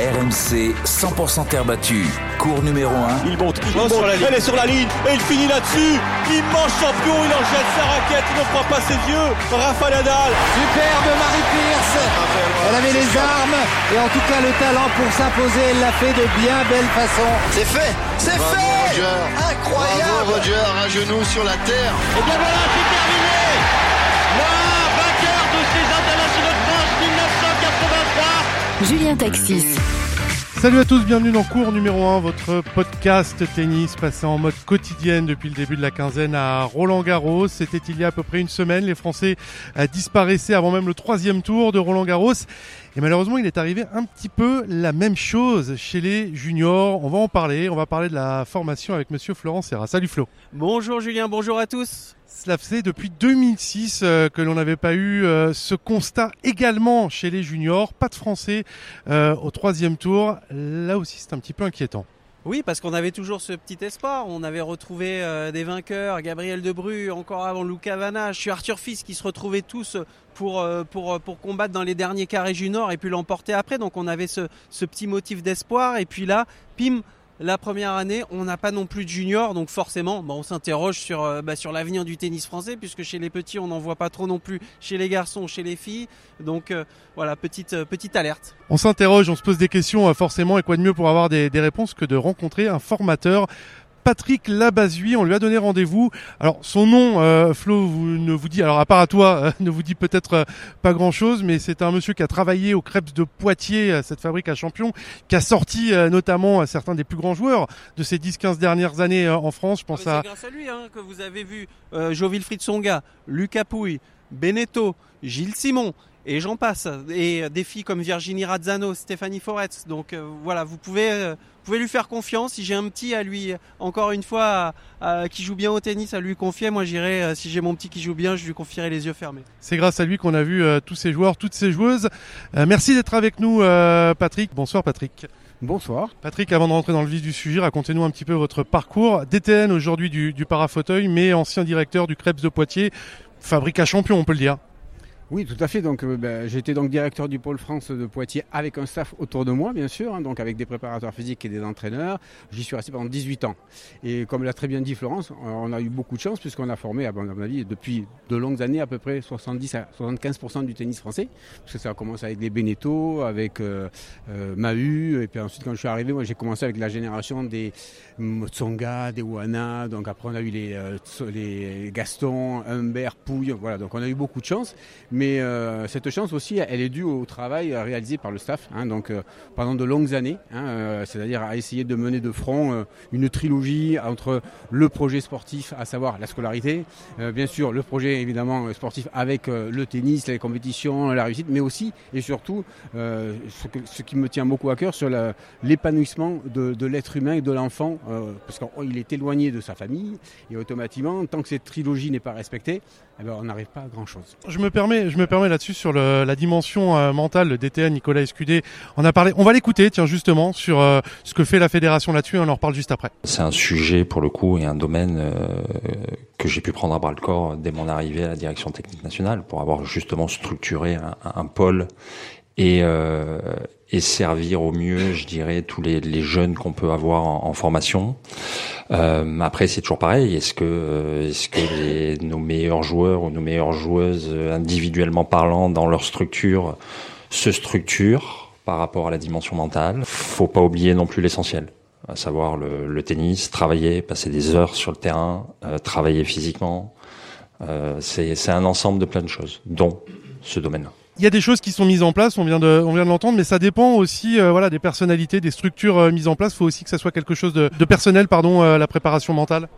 RMC 100% terre battue. Cours numéro 1. Il monte, il monte, elle est sur la ligne et il finit là-dessus. Immense champion, il en jette sa raquette, il ne croit pas ses yeux. Rafa Nadal. Superbe Marie Pierce. Elle avait les armes et en tout cas le talent pour s'imposer. Elle l'a fait de bien belle façon. C'est fait, c'est fait. Roger. Incroyable. Bravo Roger, un genou sur la terre. Et bien voilà, c'est terminé. Julien Taxis. Salut à tous, bienvenue dans Cours numéro 1, votre podcast tennis passé en mode quotidienne depuis le début de la quinzaine à Roland Garros. C'était il y a à peu près une semaine, les Français euh, disparaissaient avant même le troisième tour de Roland Garros. Et malheureusement, il est arrivé un petit peu la même chose chez les juniors. On va en parler, on va parler de la formation avec monsieur Florent Serra. Salut Flo. Bonjour Julien, bonjour à tous. Cela faisait depuis 2006 euh, que l'on n'avait pas eu euh, ce constat également chez les juniors. Pas de Français euh, au troisième tour. Là aussi, c'est un petit peu inquiétant. Oui, parce qu'on avait toujours ce petit espoir. On avait retrouvé euh, des vainqueurs, Gabriel Debru, encore avant Luca Vanna. Je suis Arthur Fils qui se retrouvaient tous pour, euh, pour, pour combattre dans les derniers carrés juniors et puis l'emporter après. Donc on avait ce, ce petit motif d'espoir. Et puis là, pim, la première année, on n'a pas non plus de juniors, donc forcément, bah, on s'interroge sur, euh, bah, sur l'avenir du tennis français, puisque chez les petits, on n'en voit pas trop non plus, chez les garçons, chez les filles. Donc euh, voilà, petite, euh, petite alerte. On s'interroge, on se pose des questions forcément, et quoi de mieux pour avoir des réponses que de rencontrer un formateur Patrick Labazui, on lui a donné rendez-vous. Alors son nom, euh, Flo, vous, ne vous dit, alors à part à toi, euh, ne vous dit peut-être euh, pas grand-chose, mais c'est un monsieur qui a travaillé au Crêpes de Poitiers, cette fabrique à champions, qui a sorti euh, notamment certains des plus grands joueurs de ces 10-15 dernières années euh, en France. Je pense Ah, à C'est grâce à lui hein, que vous avez vu euh, Jo Wilfried Songa, Lucas Pouille, Beneteau, Gilles Simon. Et j'en passe. Et euh, des filles comme Virginie Razzano, Stéphanie Foretz. Donc euh, voilà, vous pouvez, euh, vous pouvez lui faire confiance. Si j'ai un petit à lui, encore une fois, à- à- qui joue bien au tennis, à lui confier, moi j'irai, euh, si j'ai mon petit qui joue bien, je lui confierai les yeux fermés. C'est grâce à lui qu'on a vu euh, tous ces joueurs, toutes ces joueuses. Euh, merci d'être avec nous, euh, Patrick. Bonsoir, Patrick. Bonsoir. Patrick, avant de rentrer dans le vif du sujet, racontez-nous un petit peu votre parcours. DTN aujourd'hui du, du parafauteuil, mais ancien directeur du Crêpes de Poitiers, fabrique à champion, on peut le dire. Oui, tout à fait. Donc, euh, ben, j'étais donc directeur du pôle France de Poitiers avec un staff autour de moi, bien sûr, hein, donc avec des préparateurs physiques et des entraîneurs. J'y suis resté pendant 18 ans. Et comme l'a très bien dit Florence, on a eu beaucoup de chance puisqu'on a formé, à mon avis, depuis de longues années, à peu près 70 à 75% du tennis français. Parce que ça a commencé avec les Beneteau, avec euh, euh, Mahu, et puis ensuite, quand je suis arrivé, moi, j'ai commencé avec la génération des Motsonga, des Wana. Donc après, on a eu les, euh, les Gaston, Humbert, Pouille. Voilà, donc on a eu beaucoup de chance. Euh, cette chance aussi, elle est due au travail réalisé par le staff. hein, donc euh, pendant de longues années, hein, euh, c'est-à-dire à essayer de mener de front euh, une trilogie entre le projet sportif, à savoir la scolarité, euh, bien sûr le projet évidemment euh, sportif avec euh, le tennis, les compétitions, la réussite, mais aussi et surtout euh, ce, qui me tient beaucoup à cœur sur l'épanouissement de, l'être humain et de l'enfant, euh, parce qu'il est éloigné de sa famille et automatiquement, tant que cette trilogie n'est pas respectée, eh ben, on n'arrive pas à grand chose. Je me permets, je me permets là-dessus sur le- la dimension euh, mentale, le DTN, Nicolas Escudé. On a parlé, on va l'écouter, tiens, justement, sur euh, ce que fait la fédération là-dessus, et on en reparle juste après. C'est un sujet pour le coup et un domaine euh, que j'ai pu prendre à bras le corps dès mon arrivée à la direction technique nationale pour avoir justement structuré un, un pôle et, euh, et servir au mieux, je dirais, tous les, les jeunes qu'on peut avoir en, formation. Euh, après, c'est toujours pareil. Est-ce que, euh, est-ce que les, nos meilleurs joueurs ou nos meilleures joueuses, euh, individuellement parlant, dans leur structure, se structurent par rapport à la dimension mentale? Faut pas oublier non plus l'essentiel à savoir le, le tennis, travailler, passer des heures sur le terrain, euh, travailler physiquement. Euh, c'est un ensemble de plein de choses, dont ce domaine-là. Il y a des choses qui sont mises en place, on vient de, on l'entendre, mais ça dépend aussi, euh, voilà, des personnalités, des structures euh, mises en place. Il faut aussi que ça soit quelque chose de, de personnel, pardon, euh, la préparation mentale.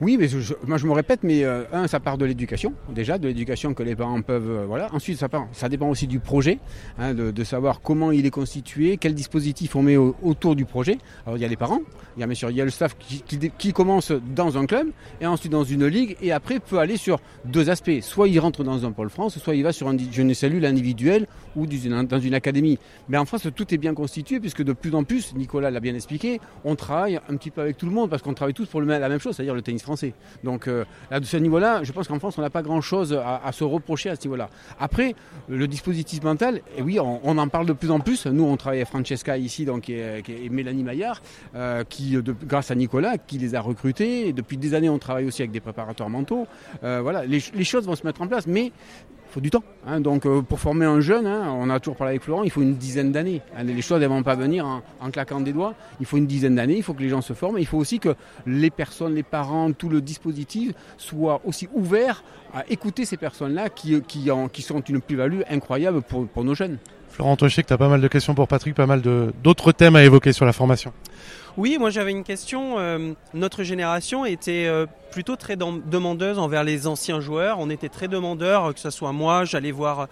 Oui, mais je- moi je me répète, mais euh, un, ça part de l'éducation, déjà, de l'éducation que les parents peuvent. euh, voilà. Ensuite, ça, dépend aussi du projet, hein, de, savoir comment il est constitué, quel dispositif on met au- autour du projet. Alors il y a les parents, il y a bien sûr il y a le staff qui, commence dans un club et ensuite dans une ligue et après peut aller sur deux aspects. Soit il rentre dans un pôle France, soit il va sur un, une cellule individuelle ou dans une, académie. Mais en France, tout est bien constitué puisque de plus en plus, Nicolas l'a bien expliqué, on travaille un petit peu avec tout le monde parce qu'on travaille tous pour la même chose, c'est-à-dire le tennis français. Donc là, de ce niveau-là, je pense qu'en France, on n'a pas grand-chose à, se reprocher à ce niveau-là. Après, le dispositif mental, et oui, on, en parle de plus en plus. Nous, on travaille avec Francesca ici, donc et, Mélanie Maillard, qui, grâce à Nicolas, qui les a recrutés. Depuis des années, on travaille aussi avec des préparateurs mentaux. voilà, les, les choses vont se mettre en place, mais faut du temps. Hein. Donc euh, pour former un jeune, hein, on a toujours parlé avec Florent, il faut une dizaine d'années. Hein. Les choses ne vont pas venir en, claquant des doigts. Il faut une dizaine d'années, il faut que les gens se forment. Il faut aussi que les personnes, les parents, tout le dispositif soit aussi ouvert à écouter ces personnes-là qui, qui, qui sont une plus-value incroyable pour, pour nos jeunes. Florent, toi je sais que tu as pas mal de questions pour Patrick, pas mal d'autres thèmes à évoquer sur la formation. Oui, moi j'avais une question. Euh, notre génération était euh, plutôt très demandeuse envers les anciens joueurs. On était très demandeurs, que ce soit moi, j'allais voir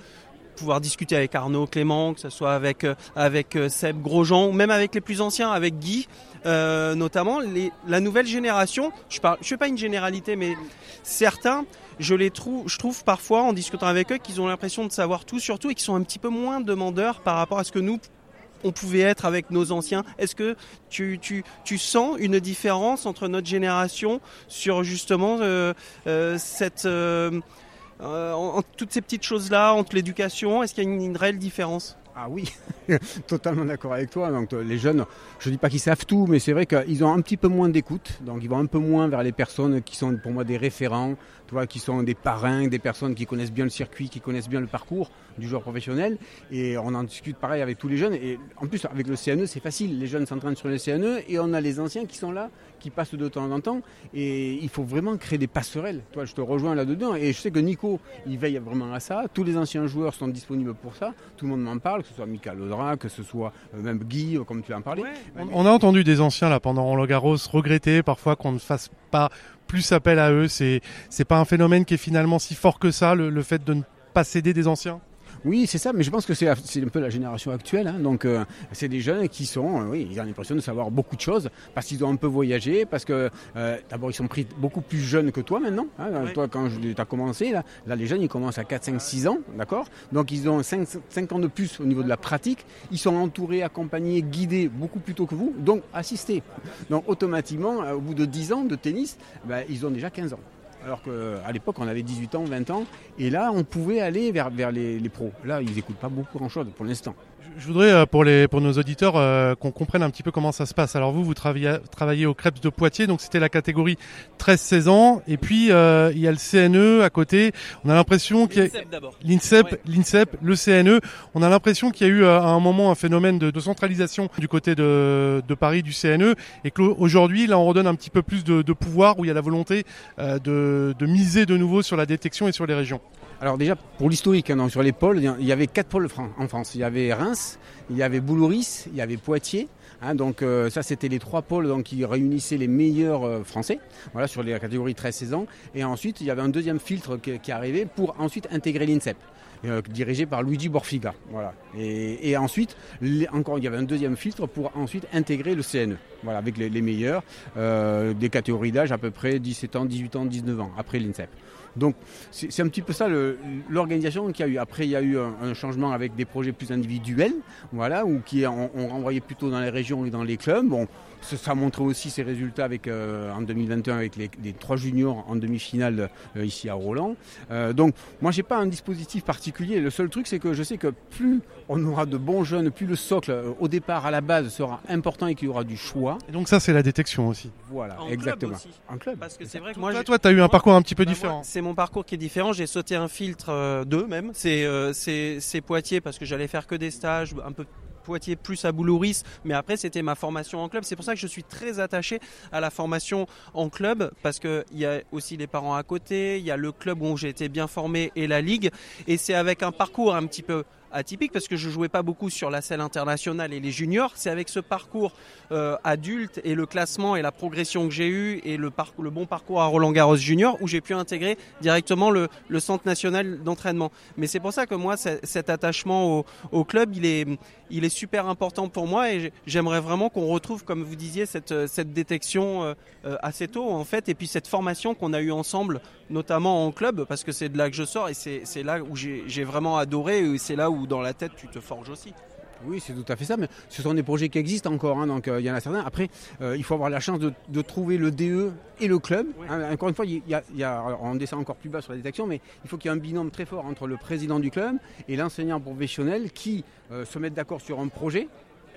pouvoir discuter avec Arnaud Clément, que ce soit avec euh, avec Seb Grosjean, même avec les plus anciens, avec Guy, notamment les, la nouvelle génération. Je parle, je fais pas une généralité, mais certains, je les trouve, je trouve parfois en discutant avec eux qu'ils ont l'impression de savoir tout sur tout et qu'ils sont un petit peu moins demandeurs par rapport à ce que nous on pouvait être avec nos anciens. Est-ce que tu, sens une différence entre notre génération sur justement euh, euh, euh, toutes ces petites choses-là, entre l'éducation? Est-ce qu'il y a une réelle différence? Ah oui, totalement d'accord avec toi. Donc les jeunes, je ne dis pas qu'ils savent tout, mais c'est vrai qu'ils ont un petit peu moins d'écoute. Donc ils vont un peu moins vers les personnes qui sont pour moi des référents, toi, qui sont des parrains, des personnes qui connaissent bien le circuit, qui connaissent bien le parcours du joueur professionnel. Et on en discute pareil avec tous les jeunes. Et en plus, avec le CNE, c'est facile. Les jeunes s'entraînent sur le CNE et on a les anciens qui sont là, qui passent de temps en temps. Et il faut vraiment créer des passerelles. Toi, je te rejoins là-dedans. Et je sais que Nico, il veille vraiment à ça. Tous les anciens joueurs sont disponibles pour ça. Tout le monde m'en parle, que ce soit Michael Audra, que ce soit euh, même Guy, euh, comme tu en parlais. On, a entendu des anciens là pendant Roland Garros regretter parfois qu'on ne fasse pas plus appel à eux. C'est c'est pas un phénomène qui est finalement si fort que ça, le fait de ne pas céder des anciens? Oui, c'est ça, mais je pense que c'est un peu la génération actuelle. Hein. donc, euh, c'est des jeunes qui sont, euh, oui, ils ont l'impression de savoir beaucoup de choses parce qu'ils ont un peu voyagé, parce que euh, d'abord, ils sont pris beaucoup plus jeunes que toi maintenant. Hein. Toi, quand tu as commencé, là, là, les jeunes, ils commencent à 4, 5, 6 ans, d'accord? Donc, ils ont 5, 5, ans de plus au niveau de la pratique. Ils sont entourés, accompagnés, guidés beaucoup plus tôt que vous, donc assistés. Donc, automatiquement, au bout de 10 ans de tennis, ben, ils ont déjà 15 ans. Alors qu'à l'époque, on avait 18 ans, 20 ans, et là, on pouvait aller vers, les, les pros. Là, ils n'écoutent pas beaucoup grand-chose pour l'instant. Je voudrais euh, pour les pour nos auditeurs euh, qu'on comprenne un petit peu comment ça se passe. Alors vous vous travaillez travaillez au Crêpes de Poitiers, donc c'était la catégorie 13-16 ans et puis euh, il y a le CNE à côté. On a l'impression qu'il y a l'INSEP, l'INSEP, le CNE. On a l'impression qu'il y a eu à un moment un phénomène de, de centralisation du côté de, de Paris du CNE et qu'aujourd'hui là on redonne un petit peu plus de, de pouvoir où il y a la volonté de, de miser de nouveau sur la détection et sur les régions. Alors déjà, pour l'historique, hein, sur les pôles, il y avait quatre pôles en France. Il y avait Reims, il y avait Boulouris, il y avait Poitiers. Hein, donc euh, ça, c'était les trois pôles qui réunissaient les meilleurs euh, Français voilà, sur les catégories 13-16 ans. Et ensuite, il y avait un deuxième filtre qui, qui arrivait pour ensuite intégrer l'INSEP. Euh, dirigé par Luigi Borfiga. Voilà. Et, ensuite, encore, il y avait un deuxième filtre pour ensuite intégrer le CNE, voilà, avec les, meilleurs, des catégories d'âge à peu près 17 ans, 18 ans, 19 ans, après l'INSEP. Donc c'est un petit peu ça l'organisation qu'il y a eu. Après, il y a eu un, changement avec des projets plus individuels, voilà, ou qui ont renvoyé plutôt dans les régions et dans les clubs. Bon, ça a montré aussi ses résultats avec, euh, en 2021 avec les, trois juniors en demi-finale euh, ici à Roland. Euh, donc moi j'ai pas un dispositif particulier. Le seul truc c'est que je sais que plus on aura de bons jeunes, plus le socle au départ à la base sera important et qu'il y aura du choix. Et donc ça c'est la détection aussi. Voilà, exactement. en club. Parce que c'est vrai que moi, toi, tu as eu un parcours un petit peu bah, différent. Mon parcours qui est différent. J'ai sauté un filtre 2 même. C'est c'est Poitiers parce que j'allais faire que des stages un peu Poitiers plus à Boulouris, mais après c'était ma formation en club. C'est pour ça que je suis très attaché à la formation en club parce qu'il y a aussi les parents à côté, il y a le club où j'ai été bien formé et la ligue, et c'est avec un parcours un petit peu atypique parce que je jouais pas beaucoup sur la scène internationale et les juniors. C'est avec ce parcours euh, adulte et le classement et la progression que j'ai eu et le, bon parcours à Roland Garros junior où j'ai pu intégrer directement le, centre national d'entraînement. Mais c'est pour ça que moi cet attachement au, club il est super important pour moi et j'aimerais vraiment qu'on retrouve comme vous disiez cette, détection euh, euh, assez tôt en fait et puis cette formation qu'on a eu ensemble notamment en club parce que c'est de là que je sors et c'est là où j'ai vraiment adoré et c'est là où dans la tête tu te forges aussi. Oui, c'est tout à fait ça, mais ce sont des projets qui existent encore, hein, donc euh, il y en a certains. Après, euh, il faut avoir la chance de, de, trouver le DE et le club. Hein, encore une fois, il y a, il y a, on descend encore plus bas sur la détection, mais il faut qu'il y ait un binôme très fort entre le président du club et l'enseignant professionnel qui euh, se mettent d'accord sur un projet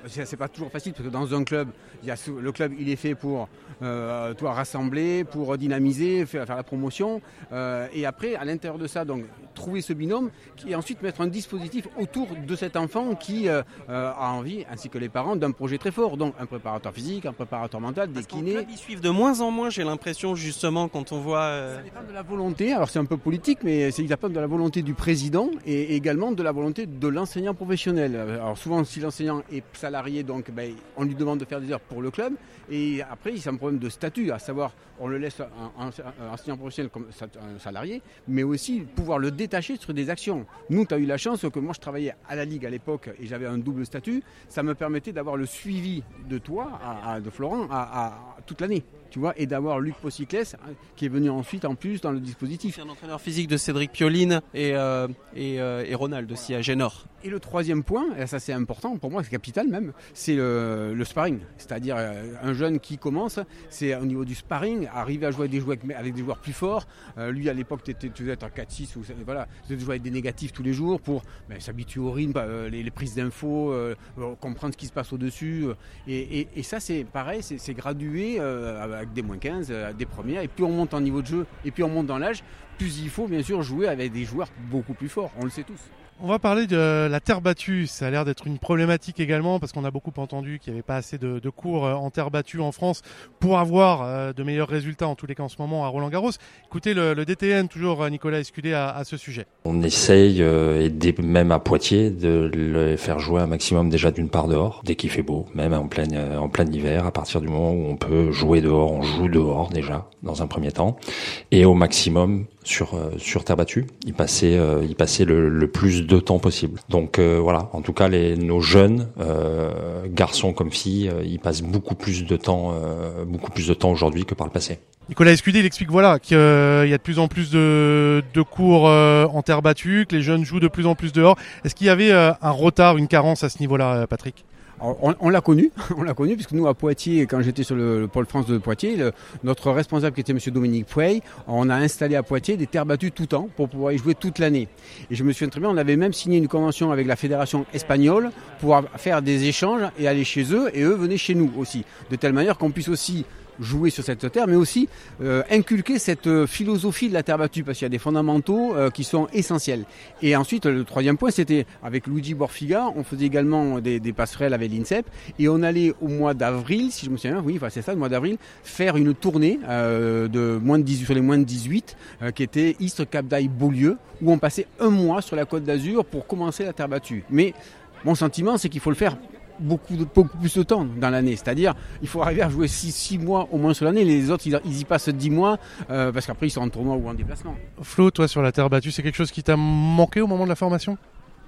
c'est pas toujours facile parce que dans un club, il y a, le club il est fait pour euh, toi rassembler, pour dynamiser, faire, faire la promotion. Euh, et après, à l'intérieur de ça, donc trouver ce binôme et ensuite mettre un dispositif autour de cet enfant qui euh, a envie, ainsi que les parents, d'un projet très fort. Donc un préparateur physique, un préparateur mental, des kinés. Club, ils suivent de moins en moins, j'ai l'impression justement quand on voit. Ça dépend de la volonté. Alors c'est un peu politique, mais c'est dépend de la volonté du président et également de la volonté de l'enseignant professionnel. Alors souvent, si l'enseignant est salarié, donc ben, on lui demande de faire des heures pour le club. Et après, c'est un problème de statut, à savoir, on le laisse un, enseignant professionnel comme un salarié, mais aussi pouvoir le détacher sur des actions. Nous, tu as eu la chance que moi, je travaillais à la Ligue à l'époque et j'avais un double statut. Ça me permettait d'avoir le suivi de toi, de Florent, toute l'année tu vois, et d'avoir Luc Possiclès hein, qui est venu ensuite en plus dans le dispositif. C'est un entraîneur physique de Cédric Pioline et, euh, et, euh, et, Ronald aussi à Génor. Et le troisième point, et ça c'est important pour moi, c'est capital même, c'est le, le, sparring. C'est-à-dire euh, un jeune qui commence, c'est au niveau du sparring, arriver à jouer avec des joueurs, avec des joueurs plus forts. Euh, lui à l'époque, tu devais être en 4-6 ou voilà, tu devais jouer avec des négatifs tous les jours pour ben, s'habituer au rythme, les, les, prises d'infos, comprendre ce qui se passe au-dessus. Et, et, et, ça c'est pareil, c'est gradué avec des moins 15, euh, des premières, et plus on monte en niveau de jeu, et plus on monte dans l'âge, plus il faut bien sûr jouer avec des joueurs beaucoup plus forts, on le sait tous. On va parler de la terre battue. Ça a l'air d'être une problématique également parce qu'on a beaucoup entendu qu'il n'y avait pas assez de, cours euh, en terre battue en France pour avoir euh, de meilleurs résultats en tous les cas en ce moment à Roland Garros. Écoutez le, le DTN, toujours Nicolas Escudé à, ce sujet. On essaye, euh, et même à Poitiers, de les faire jouer un maximum déjà d'une part dehors, dès qu'il fait beau, même en plein, en plein hiver, à partir du moment où on peut jouer dehors, on joue dehors déjà, dans un premier temps, et au maximum sur sur terre battue. Il passait euh, il passait le, le, plus de temps possible. Donc euh, voilà, en tout cas les nos jeunes euh, garçons comme filles, ils passent beaucoup plus de temps beaucoup plus de temps aujourd'hui que par le passé. Nicolas Escudé, il explique voilà qu'il y a de plus en plus de, de cours en terre battue, que les jeunes jouent de plus en plus dehors. Est-ce qu'il y avait un retard, une carence à ce niveau-là, Patrick? On, l'a connu, on l'a connu, puisque nous à Poitiers, quand j'étais sur le, le, pôle France de Poitiers, notre responsable qui était Monsieur Dominique Pouey, on a installé à Poitiers des terres battues tout le temps pour pouvoir y jouer toute l'année. Et je me souviens très bien, on avait même signé une convention avec la fédération espagnole pour faire des échanges et aller chez eux, et eux venaient chez nous aussi, de telle manière qu'on puisse aussi jouer sur cette terre, mais aussi euh, inculquer cette euh, philosophie de la terre battue, parce qu'il y a des fondamentaux euh, qui sont essentiels. Et ensuite, le troisième point, c'était avec Luigi Borfiga, on faisait également des, passerelles avec l'INSEP, et on allait au mois d'avril, si je me souviens oui, c'est ça, le mois d'avril, faire une tournée de moins de 18, sur les moins de 18, euh, qui était Istres, Cap Beaulieu, où on passait un mois sur la côte d'Azur pour commencer la terre battue. Mais mon sentiment, c'est qu'il faut le faire beaucoup, de, beaucoup plus de temps dans l'année. C'est-à-dire, il faut arriver à jouer 6 mois au moins sur l'année. Les autres, ils, ils, y passent 10 mois euh, parce qu'après, ils sont en tournoi ou en déplacement. Flo, toi, sur la terre battue, c'est quelque chose qui t'a manqué au moment de la formation?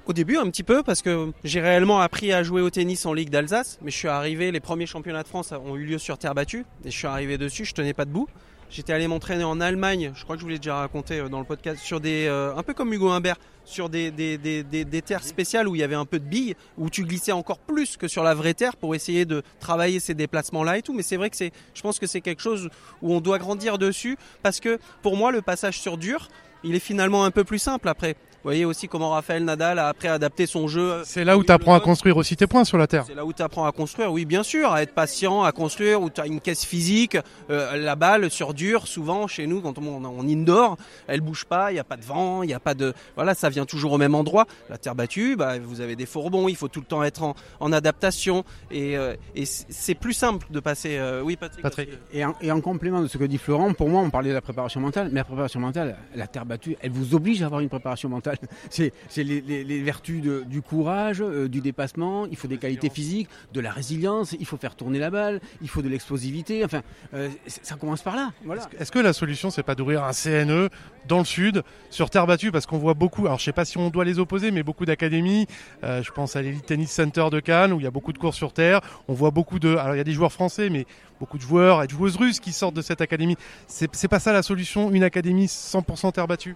Au début, un petit peu, parce que j'ai réellement appris à jouer au tennis en Ligue d'Alsace, mais je suis arrivé, les premiers championnats de France ont eu lieu sur terre battue, et je suis arrivé dessus, je tenais pas debout. J'étais allé m'entraîner en Allemagne, je crois que je vous l'ai déjà raconté dans le podcast, sur des, euh, un peu comme Hugo Humbert, sur des, des, des, des, des terres spéciales où il y avait un peu de billes, où tu glissais encore plus que sur la vraie terre pour essayer de travailler ces déplacements-là et tout. Mais c'est vrai que c'est, je pense que c'est quelque chose où on doit grandir dessus, parce que pour moi, le passage sur dur, il est finalement un peu plus simple après. Vous voyez aussi comment Raphaël Nadal a après adapté son jeu. C'est là où tu apprends à construire aussi tes points sur la terre. C'est là où tu apprends à construire, oui, bien sûr, à être patient, à construire, où tu as une caisse physique. Euh, la balle sur dur, souvent chez nous, quand on, on indoor, elle bouge pas, il n'y a pas de vent, il n'y a pas de. Voilà, ça vient toujours au même endroit. La terre battue, bah, vous avez des fourbons, il faut tout le temps être en, en adaptation. Et, euh, et c'est plus simple de passer. Euh, oui, Patrick. Patrick. Et, en, et en complément de ce que dit Florent, pour moi, on parlait de la préparation mentale, mais la préparation mentale, la terre battue, elle vous oblige à avoir une préparation mentale. C'est les, les, les, vertus de, du courage, euh, du dépassement, il faut des qualités physiques, de la résilience, il faut faire tourner la balle, il faut de l'explosivité, enfin, euh, ça commence par là. Voilà. Est-ce, que la solution, c'est pas d'ouvrir un CNE dans le sud, sur terre battue, parce qu'on voit beaucoup, alors je sais pas si on doit les opposer, mais beaucoup d'académies, euh, je pense à l'Elite Tennis Center de Cannes, où il y a beaucoup de cours sur terre, on voit beaucoup de, alors il y a des joueurs français, mais beaucoup de joueurs et de joueuses russes qui sortent de cette académie. C'est, c'est pas ça la solution, une académie 100% terre battue?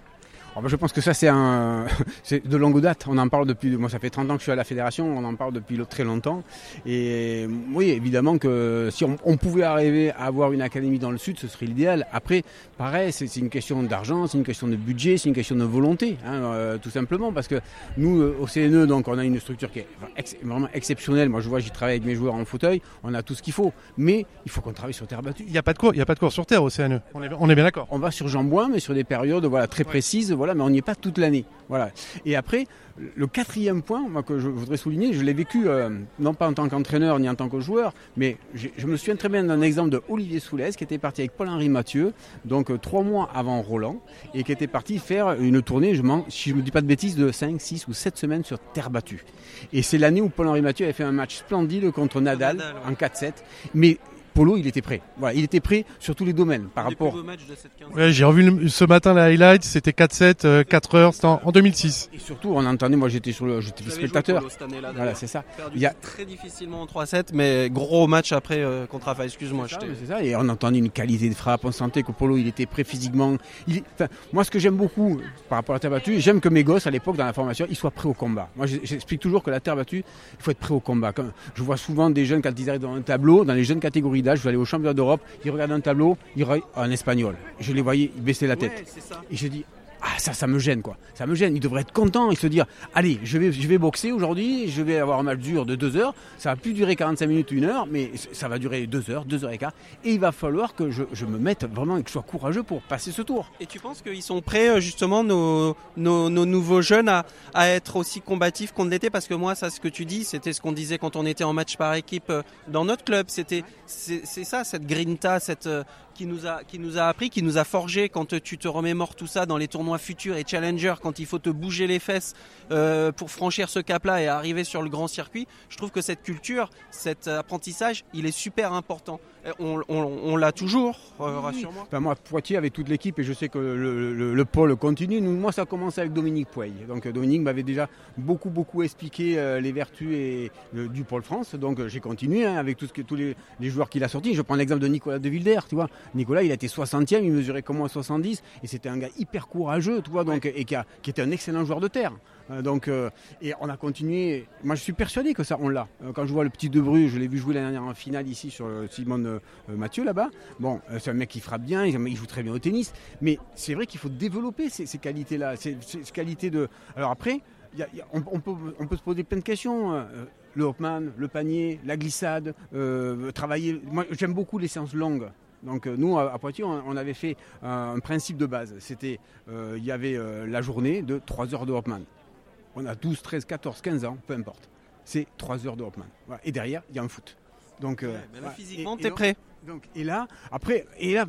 Alors, je pense que ça, c'est un, c'est de longue date. On en parle depuis, moi, ça fait 30 ans que je suis à la fédération, on en parle depuis très longtemps. Et oui, évidemment que si on, on pouvait arriver à avoir une académie dans le sud, ce serait l'idéal. Après, pareil, c'est une question d'argent, c'est une question de budget, c'est une question de volonté, hein, euh, tout simplement. Parce que nous, euh, au CNE, donc, on a une structure qui est vraiment exceptionnelle. Moi, je vois, j'y travaille avec mes joueurs en fauteuil, on a tout ce qu'il faut. Mais il faut qu'on travaille sur terre battue. Il n'y a pas de cours, il a pas de cours sur terre au CNE. On est, on est bien d'accord. On va sur Jambouin, mais sur des périodes, voilà, très précises, voilà, mais on n'y est pas toute l'année. Voilà. Et après, le quatrième point moi, que je voudrais souligner, je l'ai vécu euh, non pas en tant qu'entraîneur ni en tant que joueur, mais je me souviens très bien d'un exemple de Olivier Soulès qui était parti avec Paul-Henri Mathieu, donc euh, trois mois avant Roland, et qui était parti faire une tournée, je si je ne me dis pas de bêtises, de 5, 6 ou 7 semaines sur terre battue. Et c'est l'année où Paul-Henri Mathieu avait fait un match splendide contre Nadal, Nadal en 4-7. Mais Polo, il était prêt. Voilà, il était prêt sur tous les domaines par rapport. Ouais, j'ai revu ce matin la highlight, c'était 4-7, 4 euh, heures, c'était en, 2006. Et surtout, on entendait, moi j'étais sur le, j'étais spectateur. voilà, c'est ça. Il y a très difficilement en 3-7, mais gros match après euh, contre Rafa. Excuse-moi. C'est ça, Et on entendait une qualité de frappe. On sentait que Polo, il était prêt physiquement. Il, moi, ce que j'aime beaucoup par rapport à la terre battue, j'aime que mes gosses à l'époque dans la formation, ils soient prêts au combat. Moi, j'explique toujours que la terre battue, il faut être prêt au combat. je vois souvent des jeunes quand ils arrivent dans un tableau, dans les jeunes catégories je vais aller au championnat d'Europe, il regarde un tableau, il en espagnol. Je les voyais, baisser la tête. et je dis, ah ça ça me gêne quoi. Ça me gêne. Il devrait être content et se dire allez je vais je vais boxer aujourd'hui je vais avoir un match dur de deux heures. Ça va plus durer 45 minutes une heure mais ça va durer deux heures deux heures et quart. Et il va falloir que je, je me mette vraiment et que je sois courageux pour passer ce tour. Et tu penses qu'ils sont prêts euh, justement nos, nos, nos nouveaux jeunes à, à, être aussi combatifs qu'on l'était? Parce que moi ça ce que tu dis c'était ce qu'on disait quand on était en match par équipe euh, dans notre club. C'était c'est ça cette grinta cette euh, qui nous a appris, qui nous a forgé quand tu te remémores tout ça dans les tournois futurs et challenger, quand il faut te bouger les fesses euh, pour franchir ce cap-là et arriver sur le grand circuit. Je trouve que cette culture, cet apprentissage, il est super important. On, l'a toujours, euh, rassure-moi. Enfin, moi, Poitiers avec toute l'équipe et je sais que le, pôle continue. moi, ça a commencé avec Dominique Pouey. Donc Dominique m'avait déjà beaucoup beaucoup expliqué euh, les vertus et, du pôle France. Donc j'ai continué hein, avec tout ce que, tous les, les joueurs qu'il a sortis. Je prends l'exemple de Nicolas de Wilder, tu vois. Nicolas, il a été 60e, il mesurait comme moi 70, et c'était un gars hyper courageux, tu vois, donc, et qui, était un excellent joueur de terre. Euh, donc, euh, et on a continué. Moi, je suis persuadé que ça, on l'a. Euh, quand je vois le petit Debru, je l'ai vu jouer la dernière en finale ici sur Simone Mathieu là-bas. Bon, c'est un mec qui frappe bien, il joue très bien au tennis. Mais c'est vrai qu'il faut développer ces, qualités-là, ces, qualités de. Alors après, on, peut, se poser plein de questions. le Hopman, le panier, la glissade, travailler. Moi, j'aime beaucoup les séances longues. Donc nous, à Poitiers, on avait fait un principe de base. C'était, il y avait la journée de 3 heures de Hopman. On a 12, 13, 14, 15 ans, peu importe. C'est 3 heures de Hopman. Et derrière, il y a un foot. Donc, physiquement, tu es prêt. Donc, et là, après, et là,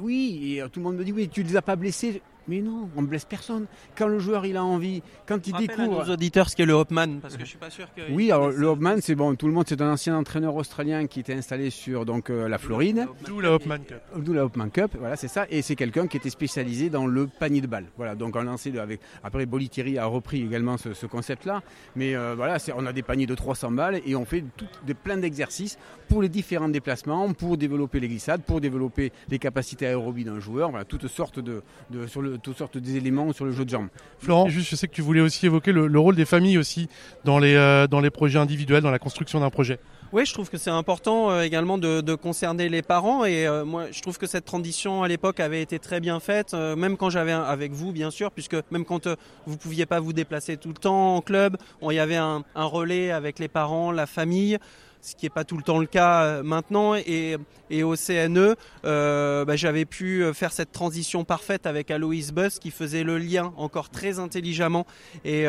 oui, et tout le monde me dit, oui, tu ne les as pas blessés. Mais non, on ne blesse personne. Quand le joueur il a envie, quand il découvre. À nos auditeurs ce qu'est le Hopman, parce que je suis pas sûr que. Oui, alors le Hopman, c'est bon, tout le monde, c'est un ancien entraîneur australien qui était installé sur donc euh, la Floride. D'où la Hopman Cup. D'où la Hopman Cup, voilà, c'est ça. Et c'est quelqu'un qui était spécialisé dans le panier de balles. Voilà, donc on lancé avec. Après, Bolitieri a repris également ce, concept-là. Mais euh, voilà, on a des paniers de 300 balles et on fait tout, des, plein d'exercices pour les différents déplacements, pour développer les glissades, pour développer les capacités aérobies d'un joueur. Voilà, toutes sortes de, de sur le, toutes sortes d'éléments sur le jeu de jambes. Florent, juste, je sais que tu voulais aussi évoquer le, rôle des familles aussi dans les, euh, dans les projets individuels, dans la construction d'un projet. Oui, je trouve que c'est important euh, également de, concerner les parents et euh, moi je trouve que cette transition à l'époque avait été très bien faite, même quand j'avais avec vous bien sûr, puisque même quand vous pouviez pas vous déplacer tout le temps en club, il y avait un relais avec les parents, la famille ce qui n'est pas tout le temps le cas euh, maintenant. Et, au CNE, euh, bah, j'avais pu euh, faire cette transition parfaite avec Aloïs Buss qui faisait le lien encore très intelligemment. Et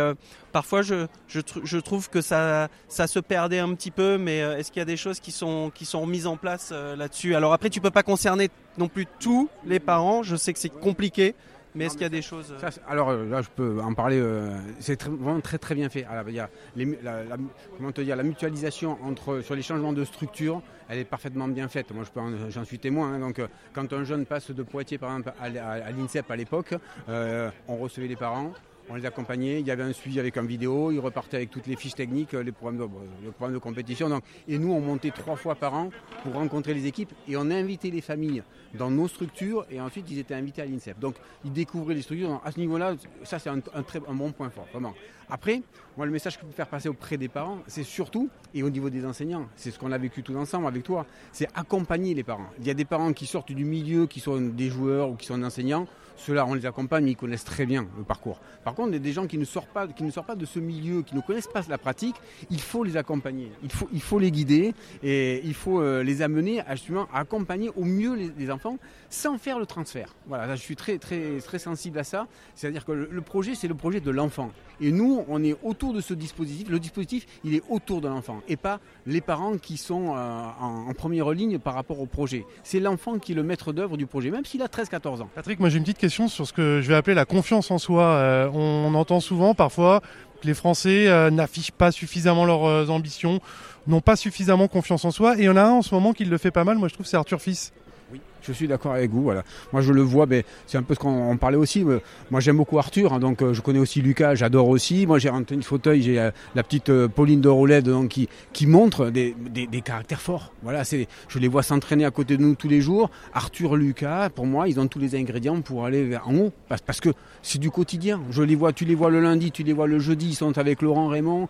parfois, je, trouve que ça, se perdait un petit peu, mais est-ce qu'il y a des choses qui sont, mises en place là-dessus? Alors après, tu peux pas concerner non plus tous les parents. Je sais que c'est compliqué. Mais est-ce qu'il y a des choses euh, Alors euh, là, je peux en parler. Euh, c'est vraiment très très bien fait. Alors, il y a la, comment te dire, la mutualisation entre sur les changements de structure, elle est parfaitement bien faite. Moi, j'en suis témoin. Hein. donc, quand un jeune passe de Poitiers, par exemple, à, l'INSEP à l'époque, on recevait les parents, on les accompagnait, il y avait un suivi avec un vidéo, ils repartaient avec toutes les fiches techniques, les programmes de, le programme de compétition. Donc, et nous, on montait trois fois par an pour rencontrer les équipes et on invitait les familles dans nos structures et ensuite ils étaient invités à l'INSEP. Donc ils découvraient les structures. À ce niveau-là, ça c'est un, très, un bon point fort, vraiment. Après, moi le message que je peux faire passer auprès des parents, c'est surtout, et au niveau des enseignants, c'est ce qu'on a vécu tous ensemble avec toi, c'est accompagner les parents. Il y a des parents qui sortent du milieu, qui sont des joueurs ou qui sont enseignants, ceux-là, on les accompagne, ils connaissent très bien le parcours. Par contre, il y a des gens qui ne sortent pas, qui ne sortent pas de ce milieu, qui ne connaissent pas la pratique. Il faut les accompagner, il faut, il faut les guider et il faut euh, les amener à justement à accompagner au mieux les, les, enfants sans faire le transfert. Voilà, là, je suis très, très, très sensible à ça. C'est-à-dire que le, projet, c'est le projet de l'enfant. Et nous, on est autour de ce dispositif. Le dispositif, il est autour de l'enfant et pas les parents qui sont euh, en, première ligne par rapport au projet. C'est l'enfant qui est le maître d'œuvre du projet, même s'il a 13-14 ans. Patrick, moi j'ai une petite question sur ce que je vais appeler la confiance en soi. Euh, on, entend souvent parfois que les Français euh, n'affichent pas suffisamment leurs ambitions, n'ont pas suffisamment confiance en soi. Et il y en a un en ce moment qui le fait pas mal, moi je trouve, c'est Arthur Fils. Oui, je suis d'accord avec vous. Voilà. Moi, je le vois, mais c'est un peu ce qu'on parlait aussi. Moi, j'aime beaucoup Arthur, hein, donc euh, je connais aussi Lucas, j'adore aussi. Moi, j'ai Anthony Fauteuil, j'ai euh, la petite euh, Pauline de Roulette, donc qui, qui montre des, des, caractères forts. Voilà, c'est, je les vois s'entraîner à côté de nous tous les jours. Arthur, Lucas, pour moi, ils ont tous les ingrédients pour aller vers en haut, parce, parce que c'est du quotidien. Je les vois, tu les vois le lundi, tu les vois le jeudi, ils sont avec Laurent Raymond.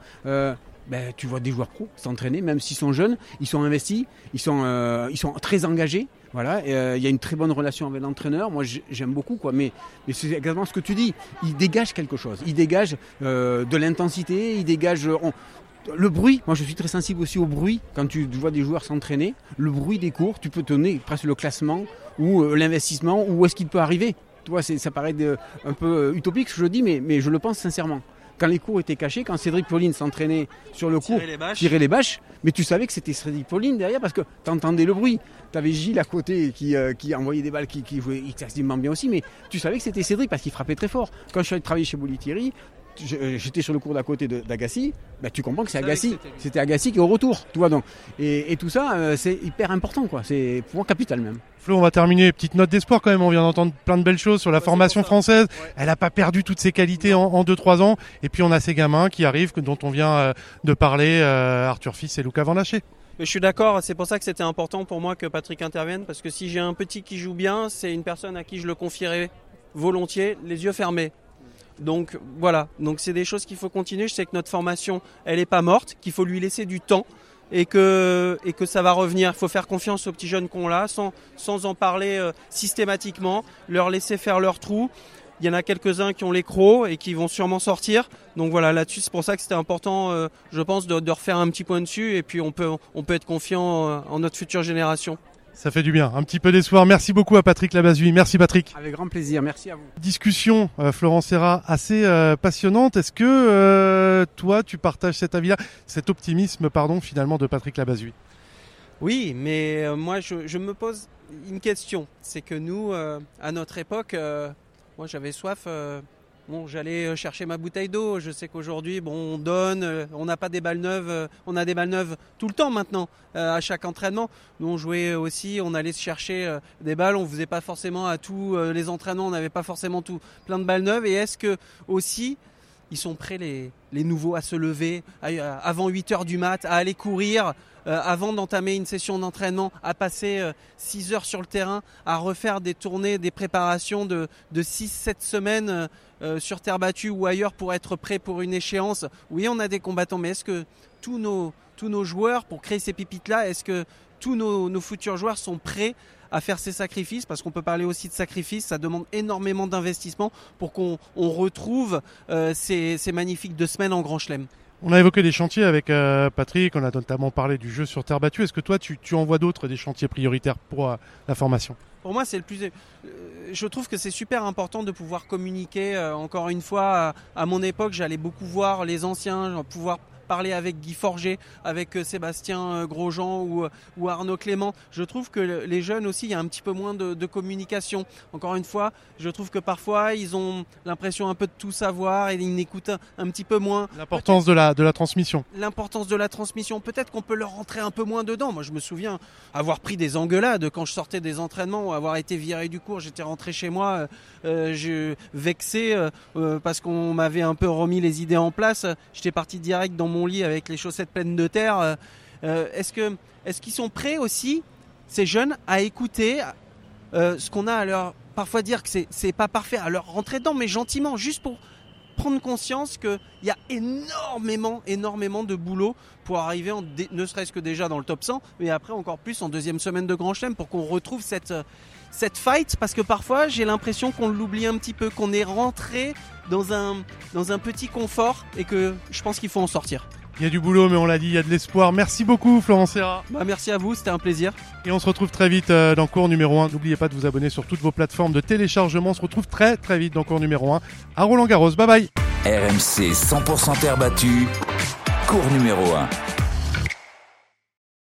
Ben, tu vois des joueurs pros s'entraîner, même s'ils sont jeunes, ils sont investis, ils sont, ils sont très engagés. Voilà, il euh, y a une très bonne relation avec l'entraîneur. Moi, j'aime beaucoup, quoi. Mais, c'est exactement ce que tu dis. Il dégage quelque chose. Il dégage euh, de l'intensité. Il dégage on, le bruit. Moi, je suis très sensible aussi au bruit. Quand tu vois des joueurs s'entraîner, le bruit des cours, tu peux donner presque le classement ou euh, l'investissement, où est-ce qu'il peut arriver. Tu vois, ça paraît un peu utopique ce que je dis, mais je le pense sincèrement quand les cours étaient cachés, quand Cédric Pauline s'entraînait sur le cours, tirer les bâches, mais tu savais que c'était Cédric Pauline derrière parce que tu entendais le bruit. Tu avais Gilles à côté qui, euh, qui envoyait des balles, qui, qui jouait extrêmement bien aussi, mais tu savais que c'était Cédric parce qu'il frappait très fort. Quand je suis allé travailler chez Bouli-Thierry, j'étais sur le cours d'à côté d'Agassi, bah, tu comprends que c'est Agassi. C'était Agassi qui est au retour, tu vois donc. Et, et tout ça, euh, c'est hyper important, quoi. C'est pour moi capital même. Flo, on va terminer. Petite note d'espoir quand même. On vient d'entendre plein de belles choses sur la ouais, formation française. Ouais. Elle n'a pas perdu toutes ses qualités en 2-3 ans. Et puis on a ces gamins qui arrivent, dont on vient euh, de parler, euh, Arthur Fils et Lucas Van Laché. Je suis d'accord, c'est pour ça que c'était important pour moi que Patrick intervienne, parce que si j'ai un petit qui joue bien, c'est une personne à qui je le confierais volontiers, les yeux fermés. Donc voilà, c'est des choses qu'il faut continuer. Je sais que notre formation, elle n'est pas morte, qu'il faut lui laisser du temps et que, ça va revenir. Il faut faire confiance aux petits jeunes qu'on a sans, sans en parler euh, systématiquement, leur laisser faire leur trou. Il y en a quelques-uns qui ont les crocs et qui vont sûrement sortir. Donc voilà, là-dessus, c'est pour ça que c'était important, euh, je pense, de, refaire un petit point dessus. Et puis on peut, on peut être confiant euh, en notre future génération. Ça fait du bien, un petit peu d'espoir. Merci beaucoup à Patrick Labazui. Merci Patrick. Avec grand plaisir, merci à vous. Discussion, euh, Florence Serra, assez euh, passionnante. Est-ce que euh, toi, tu partages cet avis-là, cet optimisme, pardon, finalement, de Patrick Labazui Oui, mais euh, moi, je, je, me pose une question. C'est que nous, euh, à notre époque, moi, j'avais soif Bon, j'allais chercher ma bouteille d'eau. Je sais qu'aujourd'hui, bon, on donne, euh, on n'a pas des balles neuves, euh, on a des balles neuves tout le temps maintenant, euh, à chaque entraînement. Nous, on jouait aussi, on allait chercher des balles. On faisait pas forcément à tous les entraînements, on n'avait pas forcément tout plein de balles neuves. Et est-ce que aussi, ils sont prêts les, les nouveaux à se lever avant 8 heures du mat, à aller courir, euh, avant d'entamer une session d'entraînement, à passer euh, 6 heures sur le terrain, à refaire des tournées, des préparations de, de 6-7 semaines euh, sur terre battue ou ailleurs pour être prêt pour une échéance. Oui, on a des combattants, mais est-ce que tous nos, joueurs, pour créer ces pépites-là, est-ce que tous nos, futurs joueurs sont prêts à faire ces sacrifices, parce qu'on peut parler aussi de sacrifices, ça demande énormément d'investissement pour qu'on on retrouve euh, ces, magnifiques deux semaines en Grand Chelem. On a évoqué des chantiers avec euh, Patrick, on a notamment parlé du jeu sur terre battue. Est-ce que toi, tu, tu en vois d'autres, des chantiers prioritaires pour la formation? Pour moi, c'est le plus. Je trouve que c'est super important de pouvoir communiquer. Euh, encore une fois, à, à mon époque, j'allais beaucoup voir les anciens, pouvoir parler avec Guy Forger, avec euh, Sébastien euh, Grosjean ou, ou Arnaud Clément. Je trouve que les jeunes aussi, il y a un petit peu moins de, de communication. Encore une fois, je trouve que parfois ils ont l'impression un peu de tout savoir et ils n'écoutent un, un, petit peu moins. L'importance de la, de la transmission. L'importance de la transmission. Peut-être qu'on peut leur rentrer un peu moins dedans. Moi, je me souviens avoir pris des engueulades quand je sortais des entraînements ou avoir été viré du cours. J'étais rentré chez moi, euh, je vexé euh, parce qu'on m'avait un peu remis les idées en place. J'étais parti direct dans mon lit avec les chaussettes pleines de terre. Euh, est-ce que est-ce qu'ils sont prêts aussi ces jeunes à écouter euh, ce qu'on a à leur parfois dire que c'est c'est pas parfait à leur rentrer dedans mais gentiment juste pour prendre conscience qu'il y a énormément, énormément de boulot pour arriver, en ne serait-ce que déjà dans le top 100, mais après encore plus en deuxième semaine de Grand Chelem pour qu'on retrouve cette, cette fight, parce que parfois j'ai l'impression qu'on l'oublie un petit peu, qu'on est rentré dans un, dans un petit confort et que je pense qu'il faut en sortir. Il y a du boulot, mais on l'a dit, il y a de l'espoir. Merci beaucoup, Florence Serra. Bah, merci à vous, c'était un plaisir. Et on se retrouve très vite euh, dans cours numéro 1. N'oubliez pas de vous abonner sur toutes vos plateformes de téléchargement. On se retrouve très très vite dans cours numéro 1 à Roland Garros. Bye bye. RMC 100% terre battue, cours numéro 1.